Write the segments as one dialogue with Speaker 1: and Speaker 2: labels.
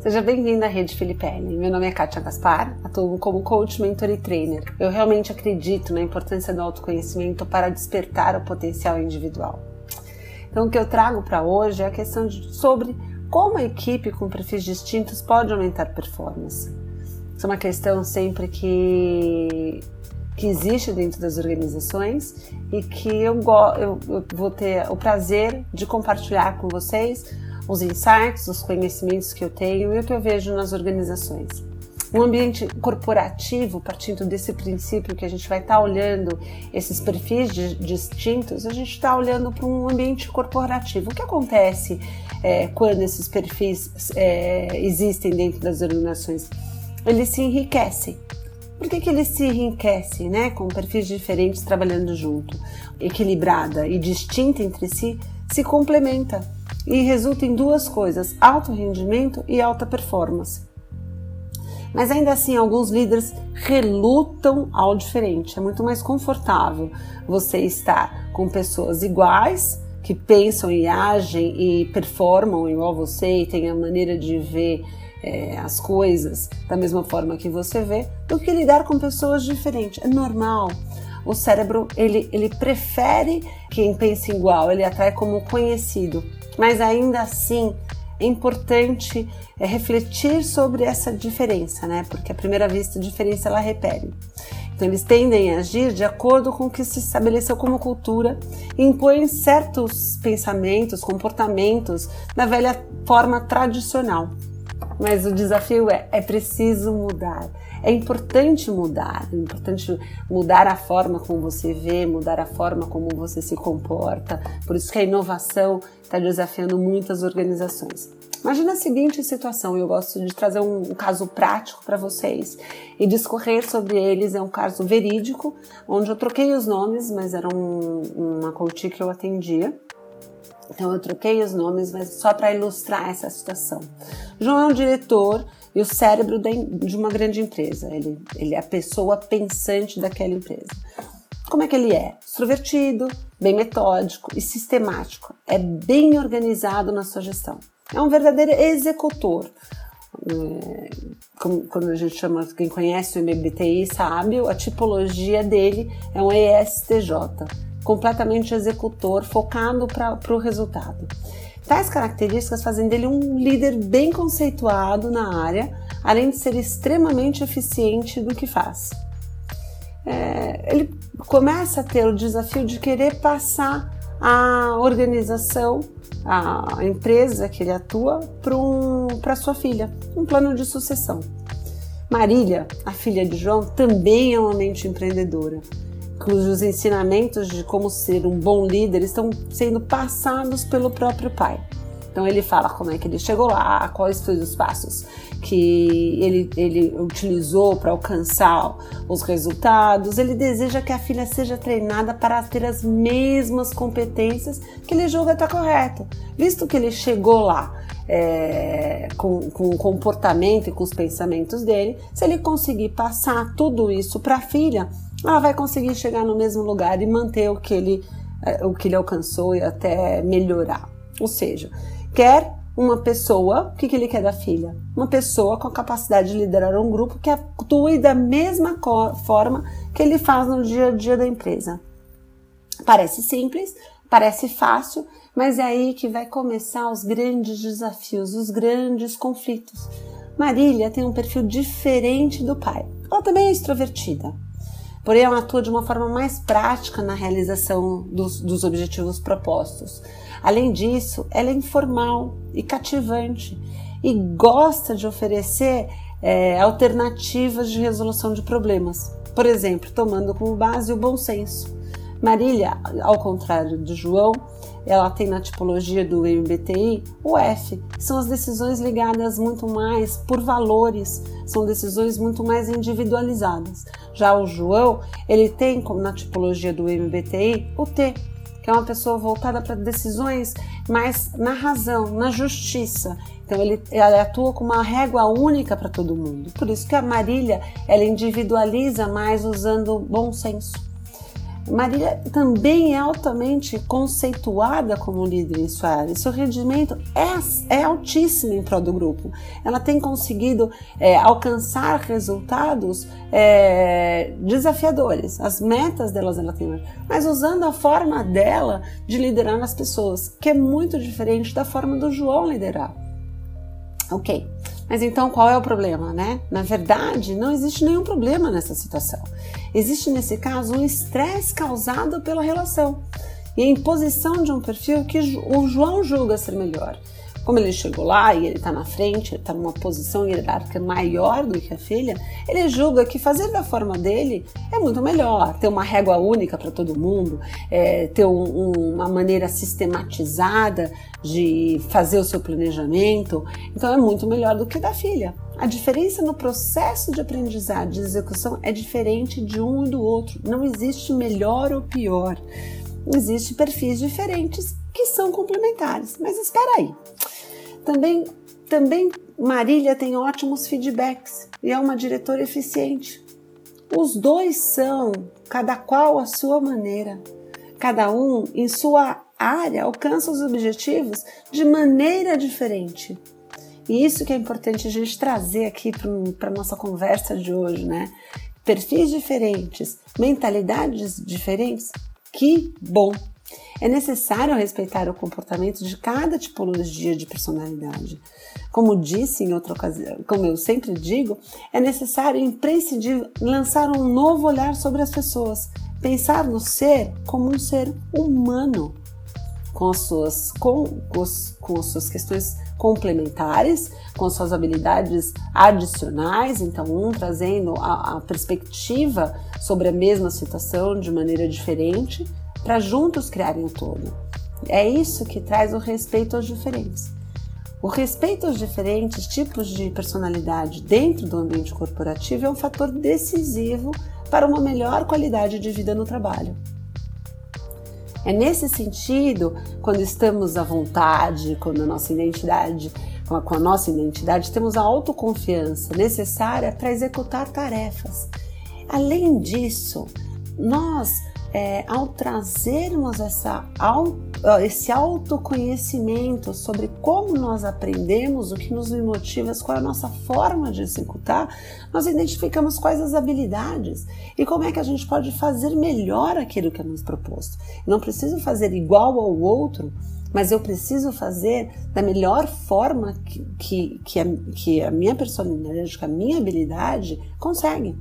Speaker 1: Seja bem-vinda à Rede Filipelli. Meu nome é Kátia Gaspar, atuo como coach, mentor e trainer. Eu realmente acredito na importância do autoconhecimento para despertar o potencial individual. Então, o que eu trago para hoje é a questão de, sobre como a equipe com perfis distintos pode aumentar performance. Isso é uma questão sempre que, que existe dentro das organizações e que eu, eu, eu vou ter o prazer de compartilhar com vocês os insights, os conhecimentos que eu tenho e o que eu vejo nas organizações. Um ambiente corporativo, partindo desse princípio que a gente vai estar tá olhando esses perfis de, distintos, a gente está olhando para um ambiente corporativo. O que acontece é, quando esses perfis é, existem dentro das organizações? Eles se enriquecem. Por que, que eles se enriquecem, né? Com perfis diferentes trabalhando junto, equilibrada e distinta entre si, se complementa e resulta em duas coisas: alto rendimento e alta performance. Mas ainda assim, alguns líderes relutam ao diferente. É muito mais confortável você estar com pessoas iguais, que pensam e agem e performam igual você e têm a maneira de ver é, as coisas da mesma forma que você vê, do que lidar com pessoas diferentes. É normal. O cérebro ele, ele prefere quem pensa igual, ele atrai como conhecido mas ainda assim é importante é, refletir sobre essa diferença, né? Porque à primeira vista a diferença ela repele. Então eles tendem a agir de acordo com o que se estabeleceu como cultura e impõem certos pensamentos, comportamentos da velha forma tradicional. Mas o desafio é, é preciso mudar. É importante mudar, é importante mudar a forma como você vê, mudar a forma como você se comporta. Por isso que a inovação está desafiando muitas organizações. Imagina a seguinte situação, eu gosto de trazer um, um caso prático para vocês e discorrer sobre eles. É um caso verídico, onde eu troquei os nomes, mas era um, uma coach que eu atendia. Então eu troquei os nomes, mas só para ilustrar essa situação. João é um diretor e o cérebro de uma grande empresa. Ele, ele é a pessoa pensante daquela empresa. Como é que ele é? Extrovertido, bem metódico e sistemático. É bem organizado na sua gestão. É um verdadeiro executor. É, como, quando a gente chama, quem conhece o MBTI sabe, a tipologia dele é um ESTJ, completamente executor, focado para o resultado. Tais características fazem dele um líder bem conceituado na área, além de ser extremamente eficiente do que faz. É, ele começa a ter o desafio de querer passar a organização, a empresa que ele atua, para um, sua filha, um plano de sucessão. Marília, a filha de João, também é uma mente empreendedora cujos ensinamentos de como ser um bom líder estão sendo passados pelo próprio pai. Então ele fala como é que ele chegou lá, quais foram os passos que ele, ele utilizou para alcançar os resultados. Ele deseja que a filha seja treinada para ter as mesmas competências que ele julga estar correto, visto que ele chegou lá é, com, com o comportamento e com os pensamentos dele. Se ele conseguir passar tudo isso para a filha, ela vai conseguir chegar no mesmo lugar e manter o que ele, é, o que ele alcançou e até melhorar. Ou seja, quer uma pessoa, o que, que ele quer da filha? Uma pessoa com a capacidade de liderar um grupo que atue da mesma forma que ele faz no dia a dia da empresa. Parece simples, parece fácil, mas é aí que vai começar os grandes desafios, os grandes conflitos. Marília tem um perfil diferente do pai. Ela também é extrovertida, porém ela atua de uma forma mais prática na realização dos, dos objetivos propostos. Além disso, ela é informal e cativante e gosta de oferecer é, alternativas de resolução de problemas, por exemplo, tomando como base o bom senso. Marília, ao contrário do João, ela tem na tipologia do MBTI o F, que são as decisões ligadas muito mais por valores, são decisões muito mais individualizadas. Já o João, ele tem como na tipologia do MBTI o T, que é uma pessoa voltada para decisões mais na razão, na justiça. Então ele, atua com uma régua única para todo mundo. Por isso que a Marília ela individualiza mais usando bom senso. Marília também é altamente conceituada como líder em sua área. Seu rendimento é, é altíssimo em prol do grupo. Ela tem conseguido é, alcançar resultados é, desafiadores. As metas delas ela tem, mas usando a forma dela de liderar as pessoas, que é muito diferente da forma do João liderar. Ok. Mas então qual é o problema, né? Na verdade, não existe nenhum problema nessa situação. Existe nesse caso um estresse causado pela relação e a imposição de um perfil que o João julga ser melhor. Como ele chegou lá e ele está na frente, ele está numa posição hierárquica maior do que a filha, ele julga que fazer da forma dele é muito melhor, ter uma régua única para todo mundo, é, ter um, um, uma maneira sistematizada de fazer o seu planejamento, então é muito melhor do que da filha. A diferença no processo de aprendizagem e execução é diferente de um e do outro. Não existe melhor ou pior. Existem perfis diferentes que são complementares. Mas espera aí. Também, também Marília tem ótimos feedbacks e é uma diretora eficiente. Os dois são, cada qual a sua maneira, cada um em sua área alcança os objetivos de maneira diferente. E isso que é importante a gente trazer aqui para a nossa conversa de hoje, né? Perfis diferentes, mentalidades diferentes, que bom! É necessário respeitar o comportamento de cada tipologia de personalidade. Como disse em outra ocasião, como eu sempre digo, é necessário imprescindível lançar um novo olhar sobre as pessoas, pensar no ser como um ser humano, com as suas, com, com, com as suas questões complementares, com suas habilidades adicionais, então um trazendo a, a perspectiva sobre a mesma situação de maneira diferente, para juntos criarem o todo. É isso que traz o respeito aos diferentes. O respeito aos diferentes tipos de personalidade dentro do ambiente corporativo é um fator decisivo para uma melhor qualidade de vida no trabalho. É nesse sentido, quando estamos à vontade, quando a nossa identidade, com a, com a nossa identidade, temos a autoconfiança necessária para executar tarefas. Além disso, nós é, ao trazermos essa, esse autoconhecimento sobre como nós aprendemos, o que nos motiva, qual é a nossa forma de executar, nós identificamos quais as habilidades e como é que a gente pode fazer melhor aquilo que é nos proposto. não preciso fazer igual ao outro, mas eu preciso fazer da melhor forma que, que, que, a, que a minha personalidade, que a minha habilidade consegue.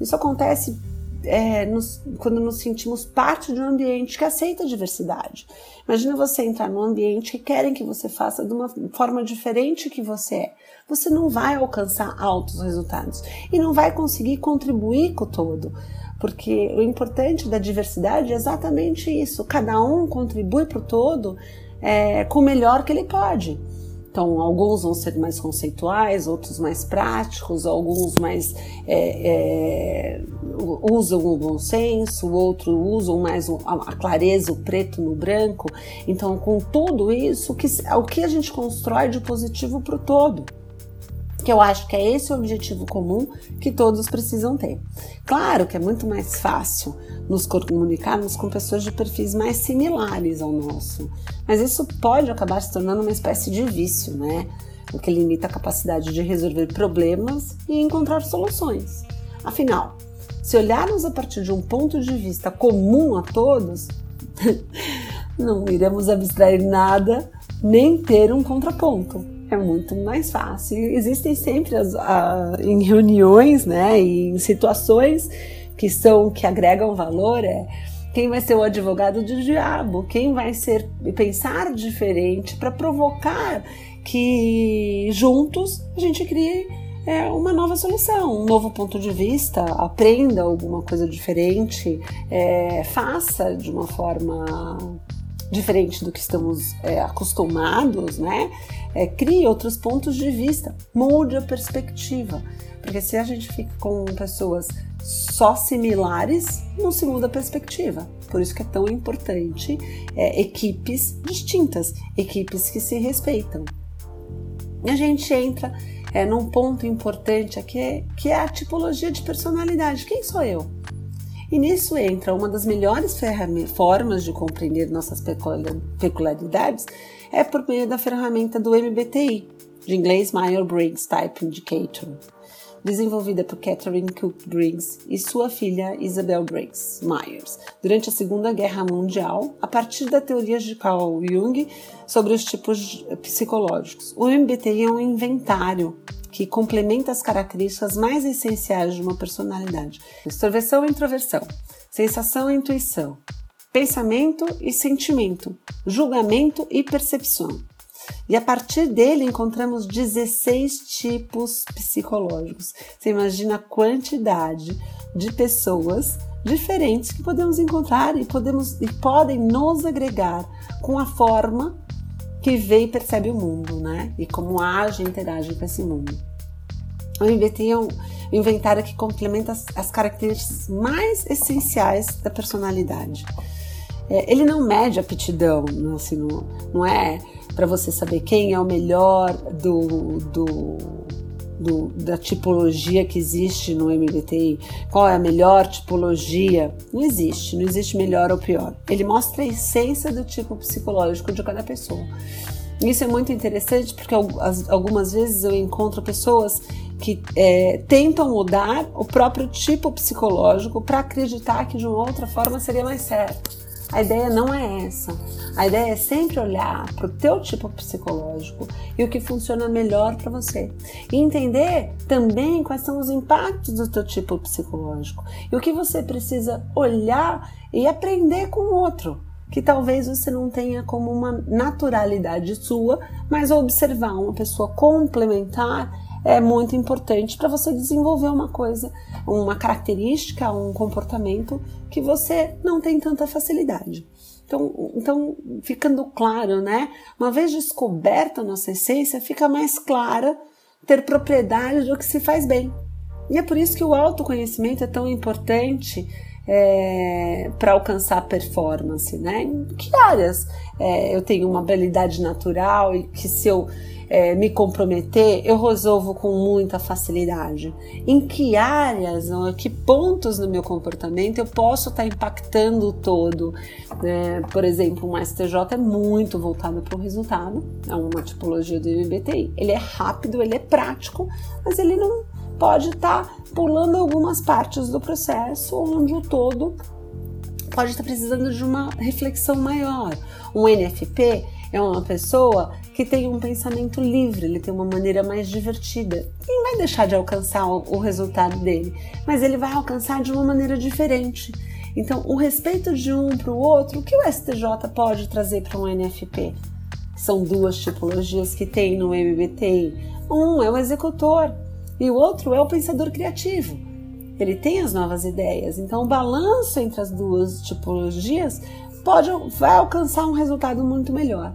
Speaker 1: Isso acontece é, nos, quando nos sentimos parte de um ambiente que aceita a diversidade. Imagina você entrar num ambiente que querem que você faça de uma forma diferente que você é. Você não vai alcançar altos resultados e não vai conseguir contribuir com o todo. Porque o importante da diversidade é exatamente isso: cada um contribui para o todo é, com o melhor que ele pode. Então, alguns vão ser mais conceituais, outros mais práticos, alguns mais é, é, usam o bom senso, outros usam mais a clareza, o preto no branco. Então, com tudo isso, o que, o que a gente constrói de positivo para o todo? Que eu acho que é esse o objetivo comum que todos precisam ter. Claro que é muito mais fácil nos comunicarmos com pessoas de perfis mais similares ao nosso, mas isso pode acabar se tornando uma espécie de vício, né? O que limita a capacidade de resolver problemas e encontrar soluções. Afinal, se olharmos a partir de um ponto de vista comum a todos, não iremos abstrair nada nem ter um contraponto é muito mais fácil. Existem sempre as, a, em reuniões, né, em situações que são que agregam valor é quem vai ser o advogado do diabo, quem vai ser pensar diferente para provocar que juntos a gente crie é, uma nova solução, um novo ponto de vista, aprenda alguma coisa diferente, é, faça de uma forma diferente do que estamos é, acostumados, né? É, crie outros pontos de vista, mude a perspectiva. Porque se a gente fica com pessoas só similares, não se muda a perspectiva. Por isso que é tão importante é, equipes distintas, equipes que se respeitam. E a gente entra é, num ponto importante aqui, que é a tipologia de personalidade. Quem sou eu? E nisso entra uma das melhores formas de compreender nossas peculiaridades é por meio da ferramenta do MBTI, de inglês Myers-Briggs Type Indicator, desenvolvida por Catherine Cook Briggs e sua filha Isabel Briggs Myers durante a Segunda Guerra Mundial, a partir da teoria de Carl Jung sobre os tipos psicológicos. O MBTI é um inventário que complementa as características mais essenciais de uma personalidade: extroversão e introversão, sensação e intuição, pensamento e sentimento, julgamento e percepção. E a partir dele encontramos 16 tipos psicológicos. Você imagina a quantidade de pessoas diferentes que podemos encontrar e podemos e podem nos agregar com a forma que vê e percebe o mundo, né? E como age e interage com esse mundo. MBTI é um inventário que complementa as, as características mais essenciais da personalidade. É, ele não mede aptidão, assim, não, não é para você saber quem é o melhor do, do, do, da tipologia que existe no MBTI, qual é a melhor tipologia. Não existe, não existe melhor ou pior. Ele mostra a essência do tipo psicológico de cada pessoa. Isso é muito interessante porque algumas vezes eu encontro pessoas que é, tentam mudar o próprio tipo psicológico para acreditar que de uma outra forma seria mais certo. A ideia não é essa. A ideia é sempre olhar para o teu tipo psicológico e o que funciona melhor para você. E entender também quais são os impactos do teu tipo psicológico e o que você precisa olhar e aprender com o outro que talvez você não tenha como uma naturalidade sua, mas observar uma pessoa complementar é muito importante para você desenvolver uma coisa, uma característica, um comportamento que você não tem tanta facilidade. Então, então, ficando claro, né? Uma vez descoberta a nossa essência, fica mais clara ter propriedade do que se faz bem. E é por isso que o autoconhecimento é tão importante é, para alcançar performance, né? Em que áreas é, eu tenho uma habilidade natural e que se eu é, me comprometer, eu resolvo com muita facilidade. Em que áreas, ou que pontos no meu comportamento eu posso estar tá impactando o todo? É, por exemplo, um STJ é muito voltado para o resultado, é uma tipologia do MBTI. Ele é rápido, ele é prático, mas ele não pode estar tá pulando algumas partes do processo onde o todo pode estar tá precisando de uma reflexão maior. Um NFP é uma pessoa que tem um pensamento livre, ele tem uma maneira mais divertida. E vai deixar de alcançar o resultado dele, mas ele vai alcançar de uma maneira diferente. Então, o respeito de um para o outro, o que o STJ pode trazer para um NFP? São duas tipologias que tem no MBTI. Um é o executor e o outro é o pensador criativo. Ele tem as novas ideias. Então, o balanço entre as duas tipologias pode, vai alcançar um resultado muito melhor.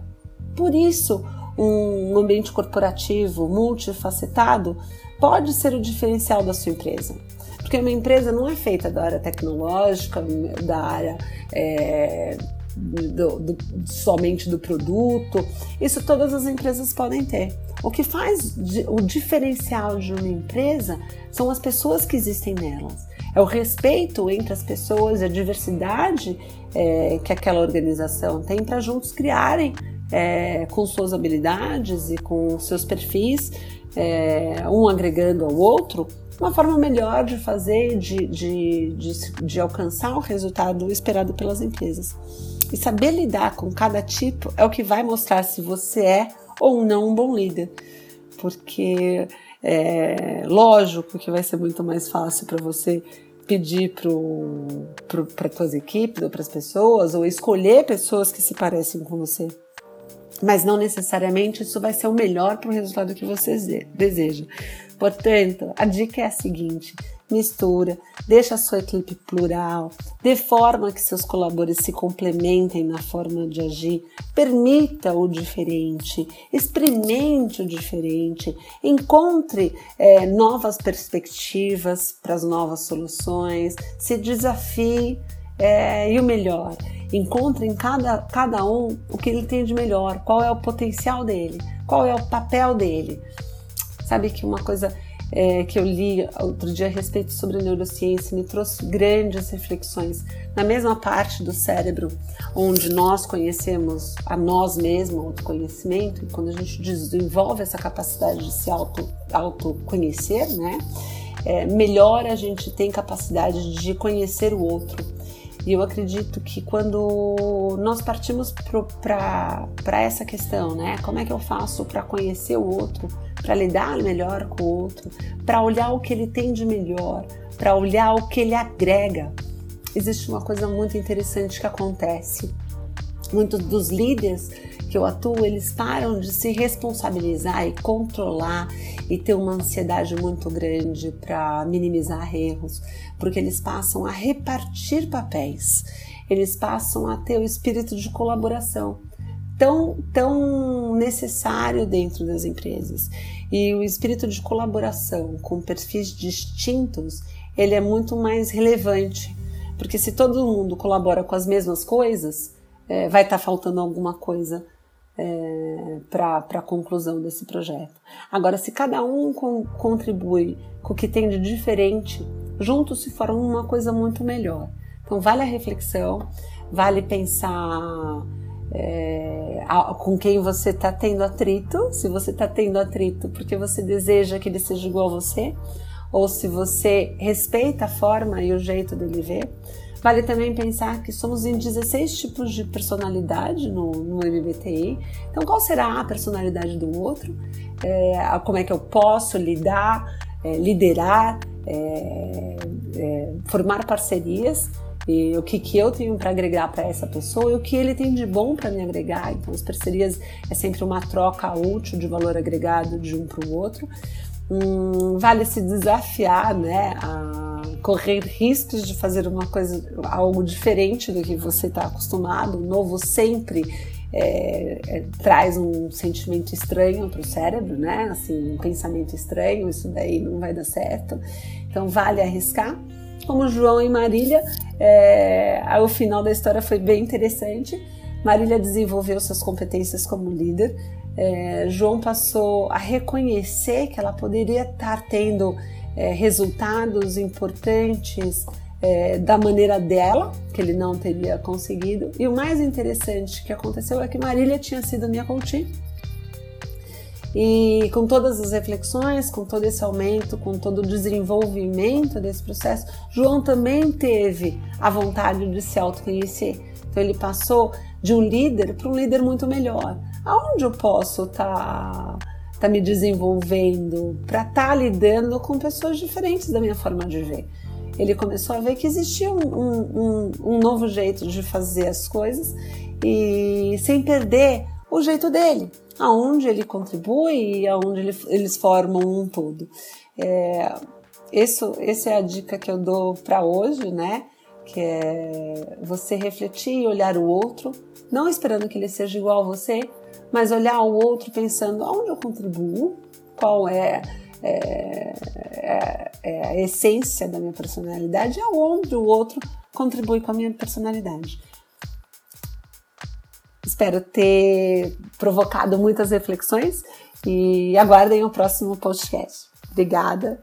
Speaker 1: Por isso, um ambiente corporativo multifacetado pode ser o diferencial da sua empresa. Porque uma empresa não é feita da área tecnológica, da área é, do, do, somente do produto. Isso todas as empresas podem ter. O que faz o diferencial de uma empresa são as pessoas que existem nelas. É o respeito entre as pessoas, a diversidade é, que aquela organização tem para juntos criarem é, com suas habilidades e com seus perfis, é, um agregando ao outro, uma forma melhor de fazer, de, de, de, de alcançar o resultado esperado pelas empresas. E saber lidar com cada tipo é o que vai mostrar se você é ou não um bom líder. Porque é lógico que vai ser muito mais fácil para você pedir para as tuas equipes ou para as pessoas, ou escolher pessoas que se parecem com você. Mas não necessariamente isso vai ser o melhor para o resultado que você deseja. Portanto, a dica é a seguinte: mistura, deixa a sua equipe plural, dê forma que seus colaboradores se complementem na forma de agir, permita o diferente, experimente o diferente, encontre é, novas perspectivas para as novas soluções, se desafie é, e o melhor. Encontre em cada, cada um o que ele tem de melhor, qual é o potencial dele, qual é o papel dele. Sabe que uma coisa é, que eu li outro dia a respeito sobre neurociência me trouxe grandes reflexões. Na mesma parte do cérebro onde nós conhecemos a nós mesmos, o autoconhecimento, e quando a gente desenvolve essa capacidade de se auto, autoconhecer, né, é, melhor a gente tem capacidade de conhecer o outro. E eu acredito que quando nós partimos para essa questão, né? Como é que eu faço para conhecer o outro, para lidar melhor com o outro, para olhar o que ele tem de melhor, para olhar o que ele agrega? Existe uma coisa muito interessante que acontece. Muitos dos líderes que eu atuo, eles param de se responsabilizar e controlar e ter uma ansiedade muito grande para minimizar erros, porque eles passam a repartir papéis, eles passam a ter o espírito de colaboração tão, tão necessário dentro das empresas. E o espírito de colaboração com perfis distintos, ele é muito mais relevante, porque se todo mundo colabora com as mesmas coisas, é, vai estar tá faltando alguma coisa é, para a conclusão desse projeto. Agora, se cada um com, contribui com o que tem de diferente, juntos se forma uma coisa muito melhor. Então, vale a reflexão, vale pensar é, com quem você está tendo atrito, se você está tendo atrito porque você deseja que ele seja igual a você, ou se você respeita a forma e o jeito dele ver. Vale também pensar que somos em 16 tipos de personalidade no, no MBTI. Então, qual será a personalidade do outro? É, como é que eu posso lidar, é, liderar, é, é formar parcerias? E o que, que eu tenho para agregar para essa pessoa e o que ele tem de bom para me agregar. Então, as parcerias é sempre uma troca útil de valor agregado de um para o outro. Hum, vale se desafiar, né? A correr riscos de fazer uma coisa, algo diferente do que você está acostumado. O novo sempre é, é, traz um sentimento estranho para o cérebro, né? Assim, um pensamento estranho, isso daí não vai dar certo. Então vale arriscar. Como João e Marília, é, o final da história foi bem interessante. Marília desenvolveu suas competências como líder. É, João passou a reconhecer que ela poderia estar tendo é, resultados importantes é, da maneira dela, que ele não teria conseguido. E o mais interessante que aconteceu é que Marília tinha sido minha coach. E com todas as reflexões, com todo esse aumento, com todo o desenvolvimento desse processo, João também teve a vontade de se autoconhecer. Então ele passou de um líder para um líder muito melhor. Aonde eu posso estar tá tá me desenvolvendo, para estar tá lidando com pessoas diferentes da minha forma de ver. Ele começou a ver que existia um, um, um novo jeito de fazer as coisas e sem perder o jeito dele, aonde ele contribui e aonde ele, eles formam um todo. É, isso, essa é a dica que eu dou para hoje, né? Que é você refletir e olhar o outro, não esperando que ele seja igual a você, mas olhar o outro pensando aonde eu contribuo, qual é, é, é, é a essência da minha personalidade, aonde o outro contribui com a minha personalidade. Espero ter provocado muitas reflexões e aguardem o próximo podcast. Obrigada.